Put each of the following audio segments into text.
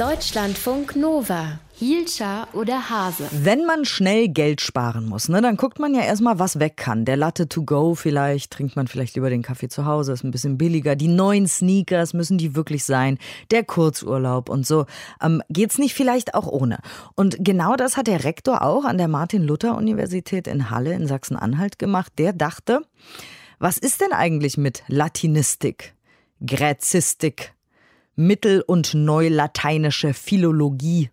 Deutschlandfunk Nova. Hielscher oder Hase? Wenn man schnell Geld sparen muss, ne, dann guckt man ja erstmal, was weg kann. Der Latte to go vielleicht, trinkt man vielleicht lieber den Kaffee zu Hause, ist ein bisschen billiger. Die neuen Sneakers, müssen die wirklich sein? Der Kurzurlaub und so. Ähm, geht's nicht vielleicht auch ohne? Und genau das hat der Rektor auch an der Martin-Luther-Universität in Halle in Sachsen-Anhalt gemacht. Der dachte, was ist denn eigentlich mit Latinistik, Gräzistik, mittel- und neulateinische Philologie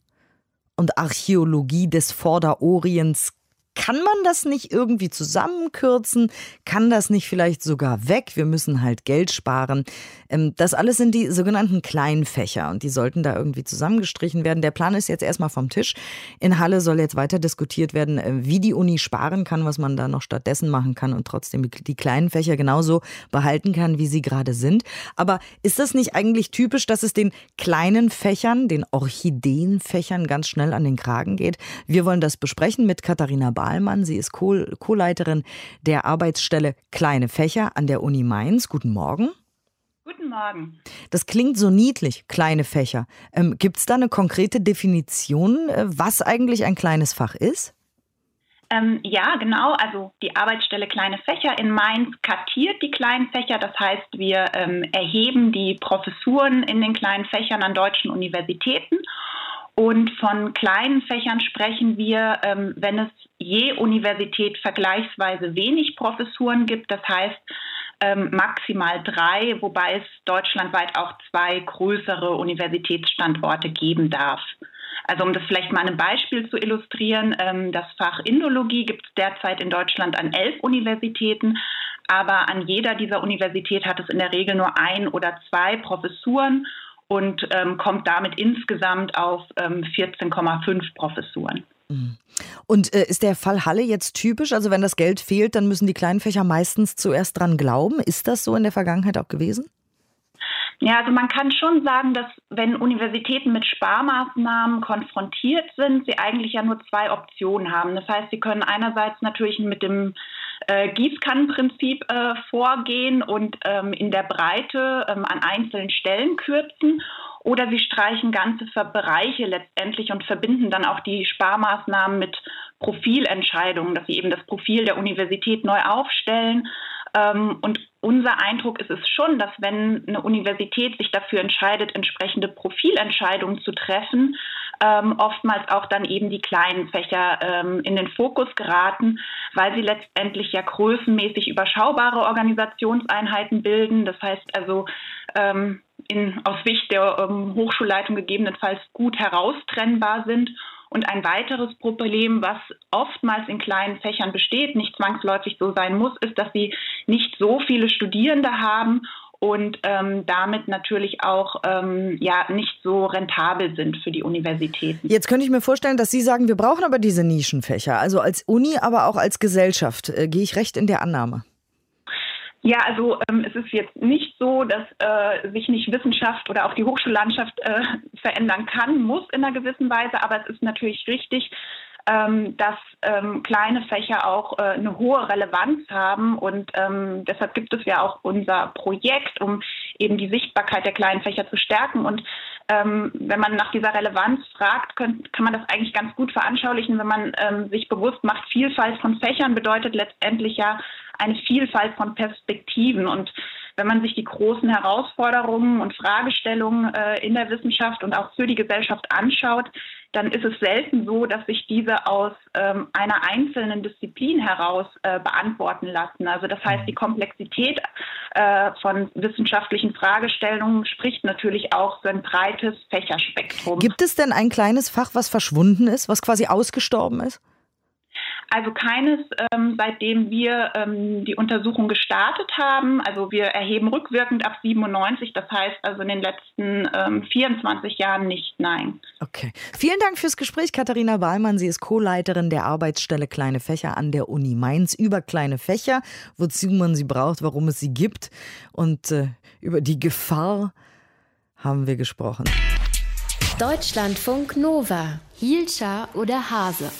und Archäologie des Vorderorients kann man das nicht irgendwie zusammenkürzen? Kann das nicht vielleicht sogar weg? Wir müssen halt Geld sparen. Ähm, das alles sind die sogenannten kleinen Fächer und die sollten da irgendwie zusammengestrichen werden. Der Plan ist jetzt erstmal vom Tisch. In Halle soll jetzt weiter diskutiert werden, äh, wie die Uni sparen kann, was man da noch stattdessen machen kann und trotzdem die kleinen Fächer genauso behalten kann, wie sie gerade sind. Aber ist das nicht eigentlich typisch, dass es den kleinen Fächern, den Orchideenfächern ganz schnell an den Kragen geht? Wir wollen das besprechen mit Katharina Bar Dahlmann. Sie ist Co-Leiterin der Arbeitsstelle Kleine Fächer an der Uni Mainz. Guten Morgen. Guten Morgen. Das klingt so niedlich, kleine Fächer. Ähm, Gibt es da eine konkrete Definition, äh, was eigentlich ein kleines Fach ist? Ähm, ja, genau. Also die Arbeitsstelle Kleine Fächer in Mainz kartiert die kleinen Fächer. Das heißt, wir ähm, erheben die Professuren in den kleinen Fächern an deutschen Universitäten und von kleinen Fächern sprechen wir, ähm, wenn es je Universität vergleichsweise wenig Professuren gibt. Das heißt ähm, maximal drei, wobei es deutschlandweit auch zwei größere Universitätsstandorte geben darf. Also um das vielleicht mal ein Beispiel zu illustrieren, ähm, das Fach Indologie gibt es derzeit in Deutschland an elf Universitäten, aber an jeder dieser Universität hat es in der Regel nur ein oder zwei Professuren und ähm, kommt damit insgesamt auf ähm, 14,5 Professuren. Mhm. Und äh, ist der Fall Halle jetzt typisch? Also wenn das Geld fehlt, dann müssen die kleinen Fächer meistens zuerst dran glauben. Ist das so in der Vergangenheit auch gewesen? Ja, also man kann schon sagen, dass wenn Universitäten mit Sparmaßnahmen konfrontiert sind, sie eigentlich ja nur zwei Optionen haben. Das heißt, sie können einerseits natürlich mit dem äh, Gießkannenprinzip äh, vorgehen und ähm, in der Breite ähm, an einzelnen Stellen kürzen. Oder sie streichen ganze Bereiche letztendlich und verbinden dann auch die Sparmaßnahmen mit Profilentscheidungen, dass sie eben das Profil der Universität neu aufstellen. Ähm, und unser Eindruck ist es schon, dass wenn eine Universität sich dafür entscheidet, entsprechende Profilentscheidungen zu treffen, ähm, oftmals auch dann eben die kleinen Fächer ähm, in den Fokus geraten, weil sie letztendlich ja größenmäßig überschaubare Organisationseinheiten bilden. Das heißt also ähm, in, aus Sicht der ähm, Hochschulleitung gegebenenfalls gut heraustrennbar sind. Und ein weiteres Problem, was oftmals in kleinen Fächern besteht, nicht zwangsläufig so sein muss, ist, dass sie nicht so viele Studierende haben und ähm, damit natürlich auch ähm, ja nicht so rentabel sind für die Universitäten. Jetzt könnte ich mir vorstellen, dass Sie sagen, wir brauchen aber diese Nischenfächer, also als Uni, aber auch als Gesellschaft. Äh, gehe ich recht in der Annahme? Ja, also ähm, es ist jetzt nicht so, dass äh, sich nicht Wissenschaft oder auch die Hochschullandschaft äh, verändern kann, muss in einer gewissen Weise, aber es ist natürlich richtig, dass ähm, kleine Fächer auch äh, eine hohe Relevanz haben. Und ähm, deshalb gibt es ja auch unser Projekt, um eben die Sichtbarkeit der kleinen Fächer zu stärken. Und ähm, wenn man nach dieser Relevanz fragt, kann man das eigentlich ganz gut veranschaulichen, wenn man ähm, sich bewusst macht, Vielfalt von Fächern bedeutet letztendlich ja eine Vielfalt von Perspektiven. Und wenn man sich die großen Herausforderungen und Fragestellungen äh, in der Wissenschaft und auch für die Gesellschaft anschaut, dann ist es selten so, dass sich diese aus ähm, einer einzelnen Disziplin heraus äh, beantworten lassen. Also das heißt, die Komplexität äh, von wissenschaftlichen Fragestellungen spricht natürlich auch für ein breites Fächerspektrum. Gibt es denn ein kleines Fach, was verschwunden ist, was quasi ausgestorben ist? Also keines, ähm, seitdem wir ähm, die Untersuchung gestartet haben. Also wir erheben rückwirkend ab 97, das heißt also in den letzten ähm, 24 Jahren nicht, nein. Okay. Vielen Dank fürs Gespräch, Katharina Wahlmann. Sie ist Co-Leiterin der Arbeitsstelle Kleine Fächer an der Uni Mainz über kleine Fächer, wozu man sie braucht, warum es sie gibt und äh, über die Gefahr haben wir gesprochen. Deutschlandfunk Nova. Hielscher oder Hase?